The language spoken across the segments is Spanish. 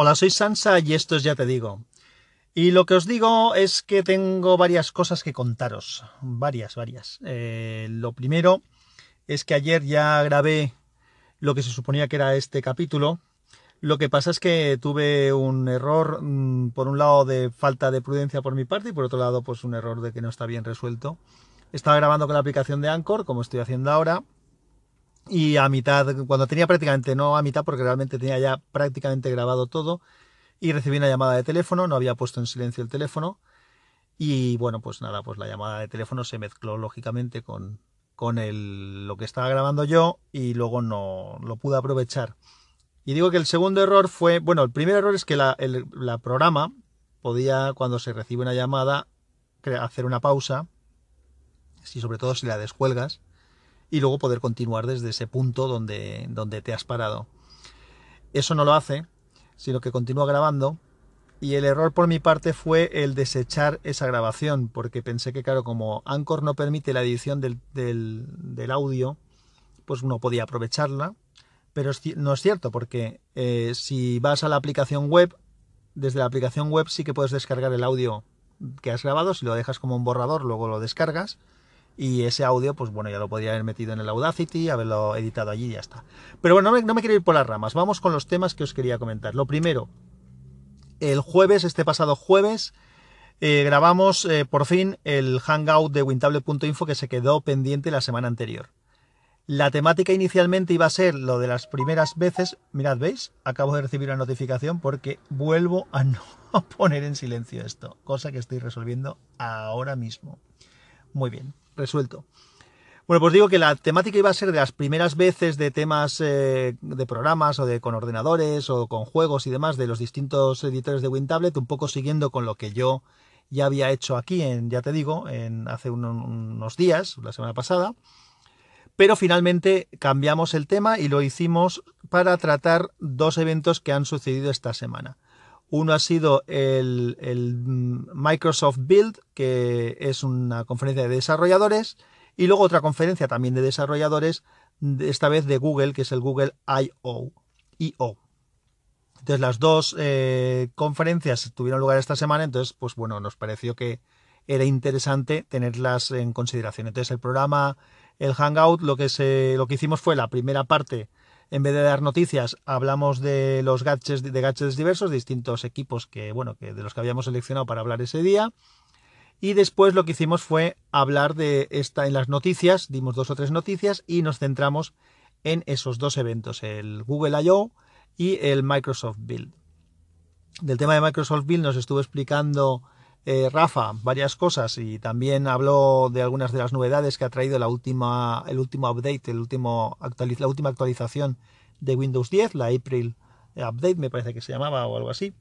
Hola, soy Sansa y esto es Ya Te Digo. Y lo que os digo es que tengo varias cosas que contaros. Varias, varias. Eh, lo primero es que ayer ya grabé lo que se suponía que era este capítulo. Lo que pasa es que tuve un error, mm, por un lado, de falta de prudencia por mi parte y por otro lado, pues un error de que no está bien resuelto. Estaba grabando con la aplicación de Anchor, como estoy haciendo ahora, y a mitad, cuando tenía prácticamente, no a mitad porque realmente tenía ya prácticamente grabado todo y recibí una llamada de teléfono, no había puesto en silencio el teléfono y bueno, pues nada, pues la llamada de teléfono se mezcló lógicamente con, con el, lo que estaba grabando yo y luego no lo pude aprovechar. Y digo que el segundo error fue, bueno, el primer error es que la, el la programa podía, cuando se recibe una llamada, hacer una pausa, si sobre todo si la descuelgas, y luego poder continuar desde ese punto donde, donde te has parado. Eso no lo hace, sino que continúa grabando. Y el error por mi parte fue el desechar esa grabación, porque pensé que, claro, como Anchor no permite la edición del, del, audio, pues uno podía aprovecharla. Pero no es cierto, porque eh, si vas a la aplicación web, desde la aplicación web sí que puedes descargar el audio que has grabado, si lo dejas como un borrador, luego lo descargas y ese audio, pues bueno, ya lo podría haber metido en el Audacity, haberlo editado allí y ya está. Pero bueno, no me, quiero ir por las ramas, vamos con los temas que os quería comentar. Lo primero, el jueves, este pasado jueves, eh, grabamos eh, por fin el hangout de wintable.info que se quedó pendiente la semana anterior. La temática inicialmente iba a ser lo de las primeras veces. Mirad, ¿veis? Acabo de recibir una notificación porque vuelvo a no poner en silencio esto, cosa que estoy resolviendo ahora mismo. Muy bien resuelto. Bueno, pues digo que la temática iba a ser de las primeras veces de temas eh, de programas o de con ordenadores o con juegos y demás de los distintos editores de WinTablet, un poco siguiendo con lo que yo ya había hecho aquí en, ya te digo, en hace unos días, la semana pasada. Pero finalmente cambiamos el tema y lo hicimos para tratar dos eventos que han sucedido esta semana. Uno ha sido el, Microsoft Build, que es una conferencia de desarrolladores, y luego otra conferencia también de desarrolladores, esta vez de Google, que es el Google I.O. Entonces las dos eh, conferencias tuvieron lugar esta semana, entonces pues bueno, nos pareció que era interesante tenerlas en consideración. Entonces el programa, el Hangout, lo que, se, lo que hicimos fue la primera parte en vez de dar noticias, hablamos de los gadgets, de gadgets diversos, distintos equipos que, bueno, que de los que habíamos seleccionado para hablar ese día. Y después lo que hicimos fue hablar de esta en las noticias, dimos dos o tres noticias y nos centramos en esos dos eventos, el Google I.O. y el Microsoft Build. Del tema de Microsoft Build nos estuvo explicando eh, Rafa varias cosas y también habló de algunas de las novedades que ha traído la última, el último update, el último la última actualización de Windows 10, la April Update me parece que se llamaba o algo así.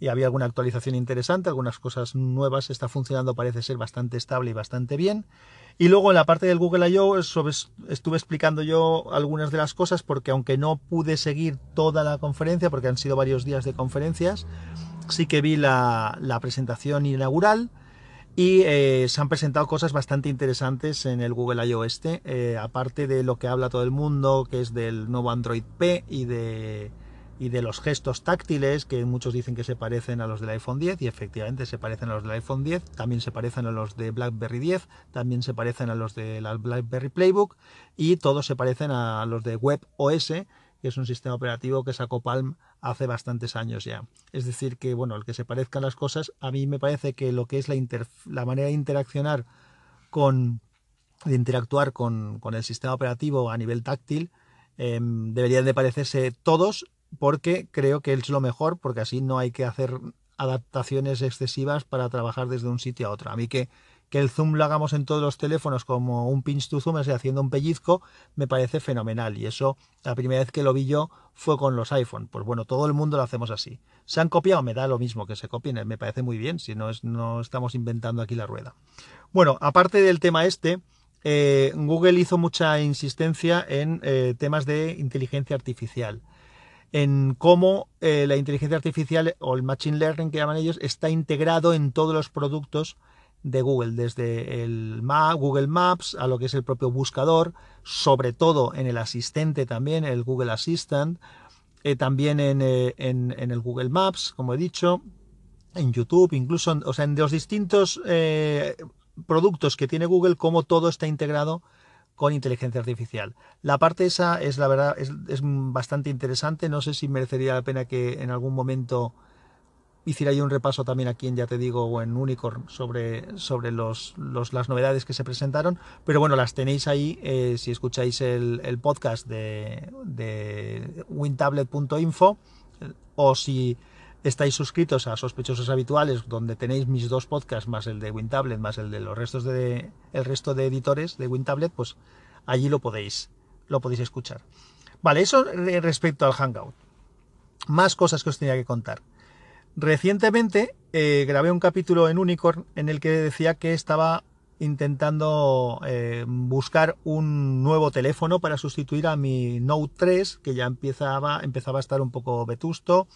Y había alguna actualización interesante, algunas cosas nuevas, está funcionando, parece ser bastante estable y bastante bien. Y luego en la parte del Google I.O. estuve explicando yo algunas de las cosas porque aunque no pude seguir toda la conferencia, porque han sido varios días de conferencias, sí que vi la, presentación inaugural y eh, se han presentado cosas bastante interesantes en el Google I.O. este, eh, aparte de lo que habla todo el mundo, que es del nuevo Android P y de, los gestos táctiles, que muchos dicen que se parecen a los del iPhone 10, y efectivamente se parecen a los del iPhone 10, también se parecen a los de BlackBerry 10, también se parecen a los de la BlackBerry Playbook, y todos se parecen a los de WebOS, que es un sistema operativo que sacó Palm hace bastantes años ya. Es decir, que bueno, el que se parezcan las cosas, a mí me parece que lo que es la, la manera de interaccionar con de interactuar con, el sistema operativo a nivel táctil em, deberían de parecerse todos porque creo que es lo mejor porque así no hay que hacer adaptaciones excesivas para trabajar desde un sitio a otro. A mí que que el zoom lo hagamos en todos los teléfonos como un pinch to zoom, es haciendo un pellizco, me parece fenomenal. Y eso, la primera vez que lo vi yo fue con los iPhone. Pues bueno, todo el mundo lo hacemos así. ¿Se han copiado? Me da lo mismo que se copien, me parece muy bien, si no, es, no estamos inventando aquí la rueda. Bueno, aparte del tema este, eh, Google hizo mucha insistencia en eh, temas de inteligencia artificial en cómo eh, la inteligencia artificial o el machine learning que llaman ellos está integrado en todos los productos de Google, desde el Google Maps a lo que es el propio buscador, sobre todo en el asistente también, el Google Assistant, eh, también en, en, el Google Maps, como he dicho, en YouTube, incluso, o sea, en los distintos productos que tiene Google, como todo está integrado con inteligencia artificial. La parte esa es la verdad, es, es, bastante interesante. No sé si merecería la pena que en algún momento hiciera yo un repaso también aquí en Ya Te Digo o en Unicorn sobre, sobre los, las novedades que se presentaron. Pero bueno, las tenéis ahí eh, si escucháis el, el podcast de, de wintablet.info o si estáis suscritos a Sospechosos Habituales, donde tenéis mis dos podcasts, más el de WinTablet, más el de los restos de el resto de editores de WinTablet, pues allí lo podéis, lo podéis escuchar. Vale, eso respecto al Hangout. Más cosas que os tenía que contar. Recientemente eh, grabé un capítulo en Unicorn en el que decía que estaba intentando eh, buscar un nuevo teléfono para sustituir a mi Note 3, que ya empezaba, empezaba a estar un poco vetusto,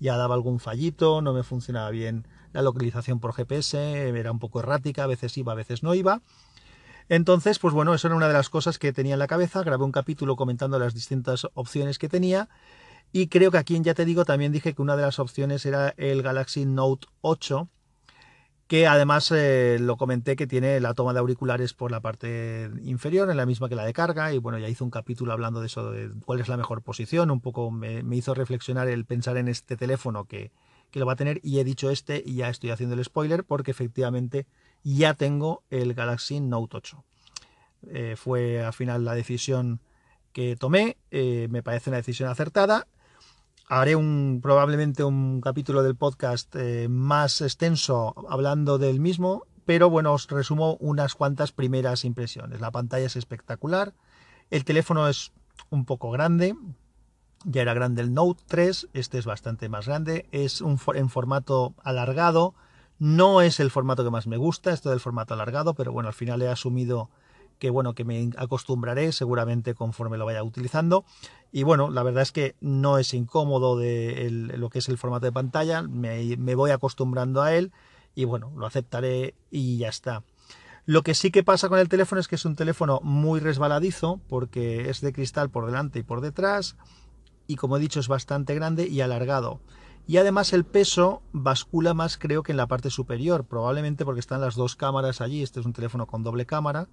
ya daba algún fallito, no me funcionaba bien la localización por GPS, era un poco errática, a veces iba, a veces no iba. Entonces, pues bueno, eso era una de las cosas que tenía en la cabeza, grabé un capítulo comentando las distintas opciones que tenía y creo que aquí Ya Te Digo también dije que una de las opciones era el Galaxy Note 8, que además eh, lo comenté que tiene la toma de auriculares por la parte inferior, en la misma que la de carga, y bueno, ya hice un capítulo hablando de eso, de cuál es la mejor posición, un poco me, hizo reflexionar el pensar en este teléfono que, que, lo va a tener, y he dicho este, y ya estoy haciendo el spoiler, porque efectivamente ya tengo el Galaxy Note 8. Eh, fue al final la decisión que tomé, eh, me parece una decisión acertada, haré un probablemente un capítulo del podcast eh, más extenso hablando del mismo, pero bueno, os resumo unas cuantas primeras impresiones. La pantalla es espectacular, el teléfono es un poco grande, ya era grande el Note 3, este es bastante más grande, es un, en formato alargado, no es el formato que más me gusta, esto del formato alargado, pero bueno, al final he asumido que bueno, que me acostumbraré seguramente conforme lo vaya utilizando. Y bueno, la verdad es que no es incómodo de lo que es el formato de pantalla, me, me, voy acostumbrando a él y bueno, lo aceptaré y ya está. Lo que sí que pasa con el teléfono es que es un teléfono muy resbaladizo porque es de cristal por delante y por detrás y como he dicho es bastante grande y alargado. Y además el peso bascula más creo que en la parte superior, probablemente porque están las dos cámaras allí, este es un teléfono con doble cámara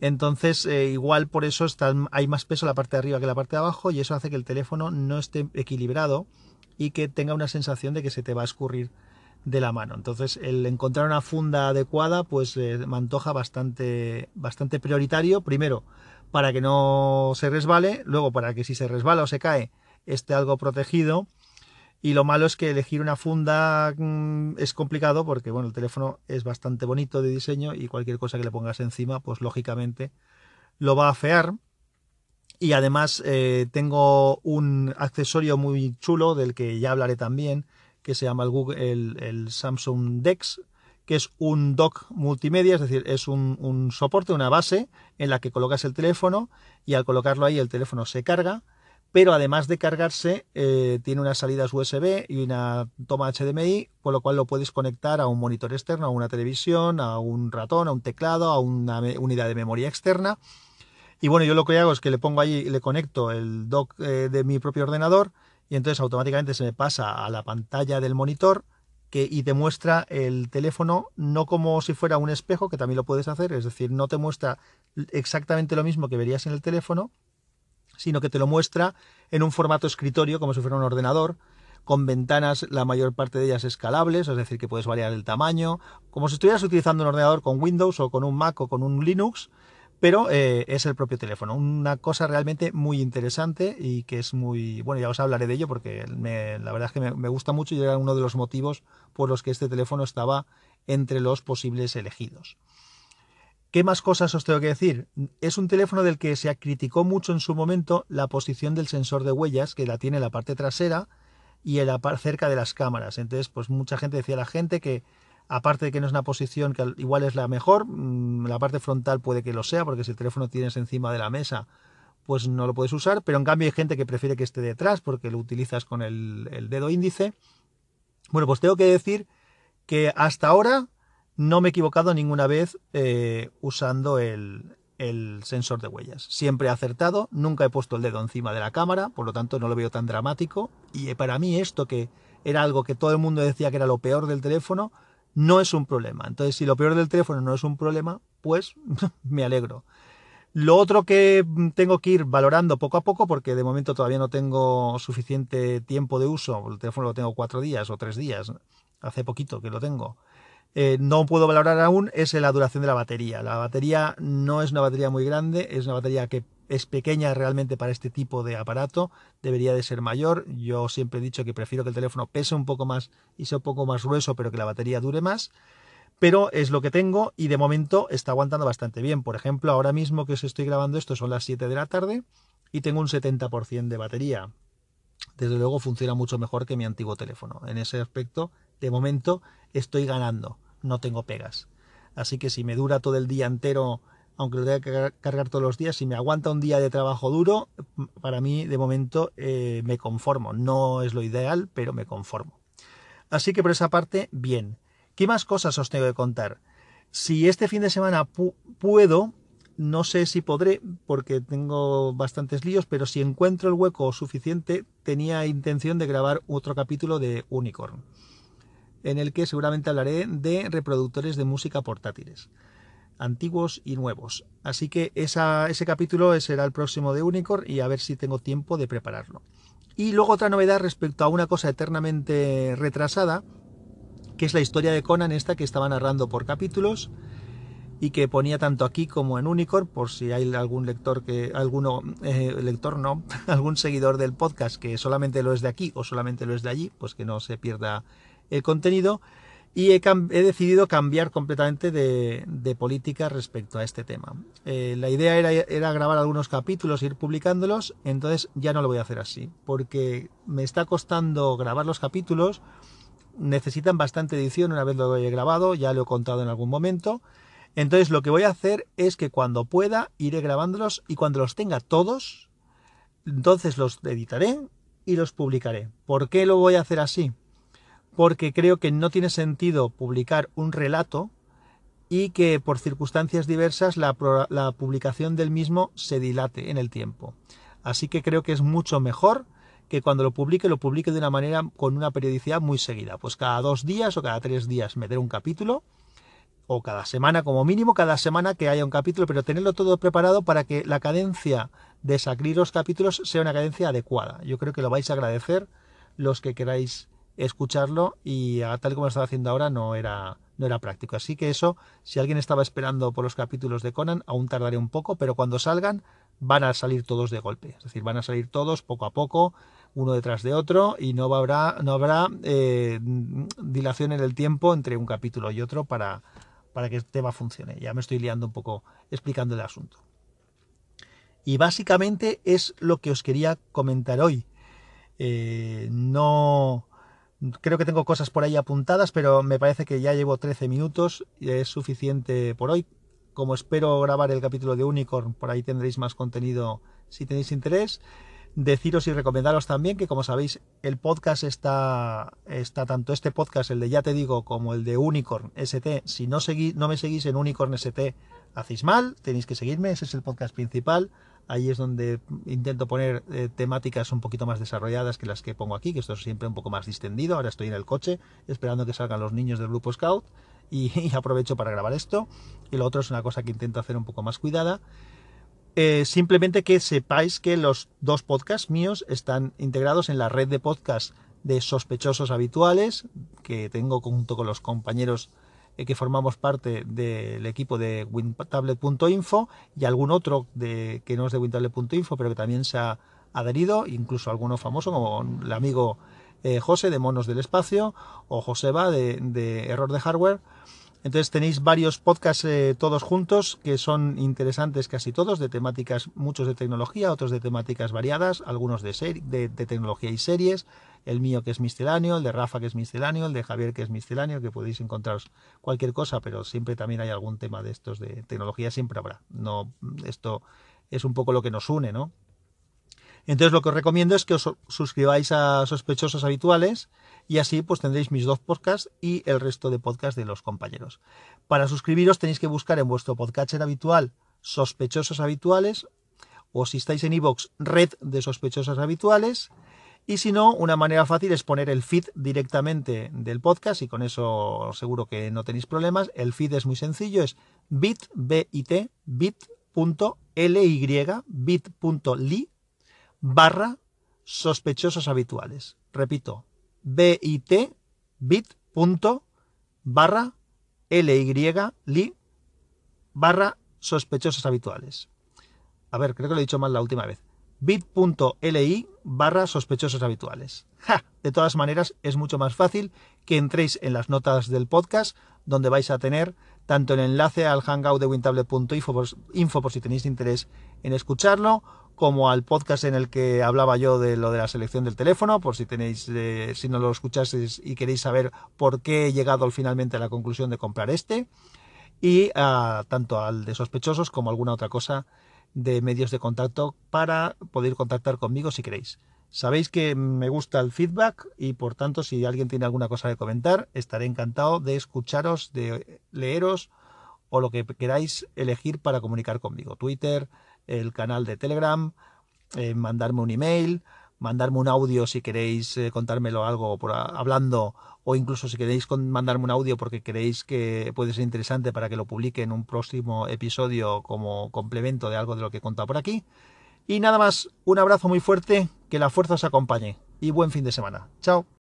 entonces, eh, igual por eso hay más peso en la parte de arriba que en la parte de abajo y eso hace que el teléfono no esté equilibrado y que tenga una sensación de que se te va a escurrir de la mano. Entonces, el encontrar una funda adecuada, pues eh, me antoja bastante, bastante prioritario. Primero, para que no se resbale, luego para que si se resbala o se cae, esté algo protegido y lo malo es que elegir una funda mm, es complicado porque bueno, el teléfono es bastante bonito de diseño y cualquier cosa que le pongas encima, pues lógicamente lo va a fear. Y además eh, tengo un accesorio muy chulo del que ya hablaré también, que se llama el, Samsung Dex, que es un dock multimedia, es decir, es un, un soporte, una base en la que colocas el teléfono y al colocarlo ahí el teléfono se carga pero además de cargarse eh, tiene unas salidas USB y una toma HDMI, por lo cual lo puedes conectar a un monitor externo, a una televisión, a un ratón, a un teclado, a una unidad de memoria externa. Y bueno, yo lo que hago es que le pongo ahí, le conecto el dock eh, de mi propio ordenador y entonces automáticamente se me pasa a la pantalla del monitor que, y te muestra el teléfono no como si fuera un espejo, que también lo puedes hacer, es decir, no te muestra exactamente lo mismo que verías en el teléfono, sino que te lo muestra en un formato escritorio, como si fuera un ordenador, con ventanas, la mayor parte de ellas escalables, es decir, que puedes variar el tamaño, como si estuvieras utilizando un ordenador con Windows o con un Mac o con un Linux, pero eh, es el propio teléfono. Una cosa realmente muy interesante y que es muy... Bueno, ya os hablaré de ello porque la verdad es que me, me gusta mucho y era uno de los motivos por los que este teléfono estaba entre los posibles elegidos. ¿Qué más cosas os tengo que decir? Es un teléfono del que se criticó mucho en su momento la posición del sensor de huellas, que la tiene en la parte trasera y en la cerca de las cámaras. Entonces, pues mucha gente decía a la gente que, aparte de que no es una posición que igual es la mejor, mm, la parte frontal puede que lo sea, porque si el teléfono tienes encima de la mesa, pues no lo puedes usar, pero en cambio hay gente que prefiere que esté detrás porque lo utilizas con el, el dedo índice. Bueno, pues tengo que decir que hasta ahora no me he equivocado ninguna vez eh, usando el, el sensor de huellas. Siempre he acertado, nunca he puesto el dedo encima de la cámara, por lo tanto no lo veo tan dramático. Y para mí esto que era algo que todo el mundo decía que era lo peor del teléfono, no es un problema. Entonces, si lo peor del teléfono no es un problema, pues me alegro. Lo otro que tengo que ir valorando poco a poco, porque de momento todavía no tengo suficiente tiempo de uso, el teléfono lo tengo cuatro días o tres días, hace poquito que lo tengo, eh, no puedo valorar aún, es la duración de la batería. La batería no es una batería muy grande, es una batería que es pequeña realmente para este tipo de aparato, debería de ser mayor. Yo siempre he dicho que prefiero que el teléfono pese un poco más y sea un poco más grueso, pero que la batería dure más pero es lo que tengo y de momento está aguantando bastante bien. Por ejemplo, ahora mismo que os estoy grabando esto son las 7 de la tarde y tengo un 70% de batería. Desde luego funciona mucho mejor que mi antiguo teléfono. En ese aspecto, de momento, estoy ganando, no tengo pegas. Así que si me dura todo el día entero, aunque lo tenga que cargar todos los días, si me aguanta un día de trabajo duro, para mí de momento eh, me conformo. No es lo ideal, pero me conformo. Así que por esa parte, bien. ¿Qué más cosas os tengo que contar? Si este fin de semana puedo, no sé si podré porque tengo bastantes líos, pero si encuentro el hueco suficiente, tenía intención de grabar otro capítulo de Unicorn, en el que seguramente hablaré de reproductores de música portátiles, antiguos y nuevos. Así que ese capítulo será el próximo de Unicorn y a ver si tengo tiempo de prepararlo. Y luego otra novedad respecto a una cosa eternamente retrasada, que es la historia de Conan esta que estaba narrando por capítulos y que ponía tanto aquí como en Unicorn, por si hay algún lector que, alguno, eh, lector no, algún seguidor del podcast que solamente lo es de aquí o solamente lo es de allí, pues que no se pierda el contenido. Y he, decidido cambiar completamente de, política respecto a este tema. Eh, la idea era, era grabar algunos capítulos e ir publicándolos, entonces ya no lo voy a hacer así, porque me está costando grabar los capítulos, necesitan bastante edición una vez lo he grabado, ya lo he contado en algún momento. Entonces lo que voy a hacer es que cuando pueda iré grabándolos y cuando los tenga todos, entonces los editaré y los publicaré. ¿Por qué lo voy a hacer así? Porque creo que no tiene sentido publicar un relato y que por circunstancias diversas la, publicación del mismo se dilate en el tiempo. Así que creo que es mucho mejor que cuando lo publique, lo publique de una manera con una periodicidad muy seguida. Pues cada dos días o cada tres días meter un capítulo, o cada semana como mínimo, cada semana que haya un capítulo, pero tenerlo todo preparado para que la cadencia de salir los capítulos sea una cadencia adecuada. Yo creo que lo vais a agradecer los que queráis escucharlo y tal como lo estaba haciendo ahora no era, no era práctico. Así que eso, si alguien estaba esperando por los capítulos de Conan, aún tardaré un poco, pero cuando salgan van a salir todos de golpe. Es decir, van a salir todos poco a poco, uno detrás de otro, y no habrá, no habrá eh, dilación en el tiempo entre un capítulo y otro para, para que el tema funcione. Ya me estoy liando un poco explicando el asunto. Y básicamente es lo que os quería comentar hoy. Eh, no creo que tengo cosas por ahí apuntadas, pero me parece que ya llevo 13 minutos y es suficiente por hoy como espero grabar el capítulo de Unicorn, por ahí tendréis más contenido si tenéis interés. Deciros y recomendaros también que, como sabéis, el podcast está, está tanto este podcast, el de Ya Te Digo, como el de Unicorn ST. Si no, no me seguís en Unicorn ST, hacéis mal, tenéis que seguirme, ese es el podcast principal. Ahí es donde intento poner eh, temáticas un poquito más desarrolladas que las que pongo aquí, que esto es siempre un poco más distendido. Ahora estoy en el coche esperando que salgan los niños del grupo Scout y, aprovecho para grabar esto. Y lo otro es una cosa que intento hacer un poco más cuidada. Eh, simplemente que sepáis que los dos podcasts míos están integrados en la red de podcasts de sospechosos habituales que tengo junto con los compañeros que formamos parte del equipo de wintablet.info y algún otro de, que no es de wintablet.info pero que también se ha adherido, incluso alguno famoso como el amigo eh, José de Monos del Espacio o Joseba de Error de Hardware. Entonces tenéis varios podcasts eh, todos juntos que son interesantes casi todos, de temáticas, muchos de tecnología, otros de temáticas variadas, algunos de, de, de, tecnología y series, el mío que es misceláneo, el de Rafa que es misceláneo, el de Javier que es misceláneo, que podéis encontraros cualquier cosa, pero siempre también hay algún tema de estos de tecnología, siempre habrá. No, esto es un poco lo que nos une, ¿no? Entonces lo que os recomiendo es que os suscribáis a sospechosos habituales y así pues tendréis mis dos podcasts y el resto de podcasts de los compañeros. Para suscribiros tenéis que buscar en vuestro podcatcher habitual sospechosos habituales, o si estáis en iVoox, red de sospechosos habituales. Y si no, una manera fácil es poner el feed directamente del podcast y con eso seguro que no tenéis problemas. El feed es muy sencillo, es bit, bit, bit.ly, bit.ly barra sospechosos habituales. Repito, bit, bit. barra ly, li, barra sospechosos habituales. A ver, creo que lo he dicho mal la última vez. bit.ly barra sospechosos habituales. ¡Ja! De todas maneras, es mucho más fácil que entréis en las notas del podcast, donde vais a tener tanto el enlace al hangout de wintable.info por, info por si tenéis interés en escucharlo, como al podcast en el que hablaba yo de lo de la selección del teléfono, por si tenéis, eh, si no lo escuchasteis y queréis saber por qué he llegado finalmente a la conclusión de comprar este, y ah, tanto al de sospechosos como alguna otra cosa de medios de contacto para poder contactar conmigo si queréis. Sabéis que me gusta el feedback y por tanto si alguien tiene alguna cosa que comentar estaré encantado de escucharos, de leeros o lo que queráis elegir para comunicar conmigo. Twitter, el canal de Telegram, eh, mandarme un email, mandarme un audio si queréis eh, contármelo algo por hablando o incluso si queréis mandarme un audio porque creéis que puede ser interesante para que lo publique en un próximo episodio como complemento de algo de lo que he contado por aquí. Y nada más, un abrazo muy fuerte, que la fuerza os acompañe y buen fin de semana. Chao.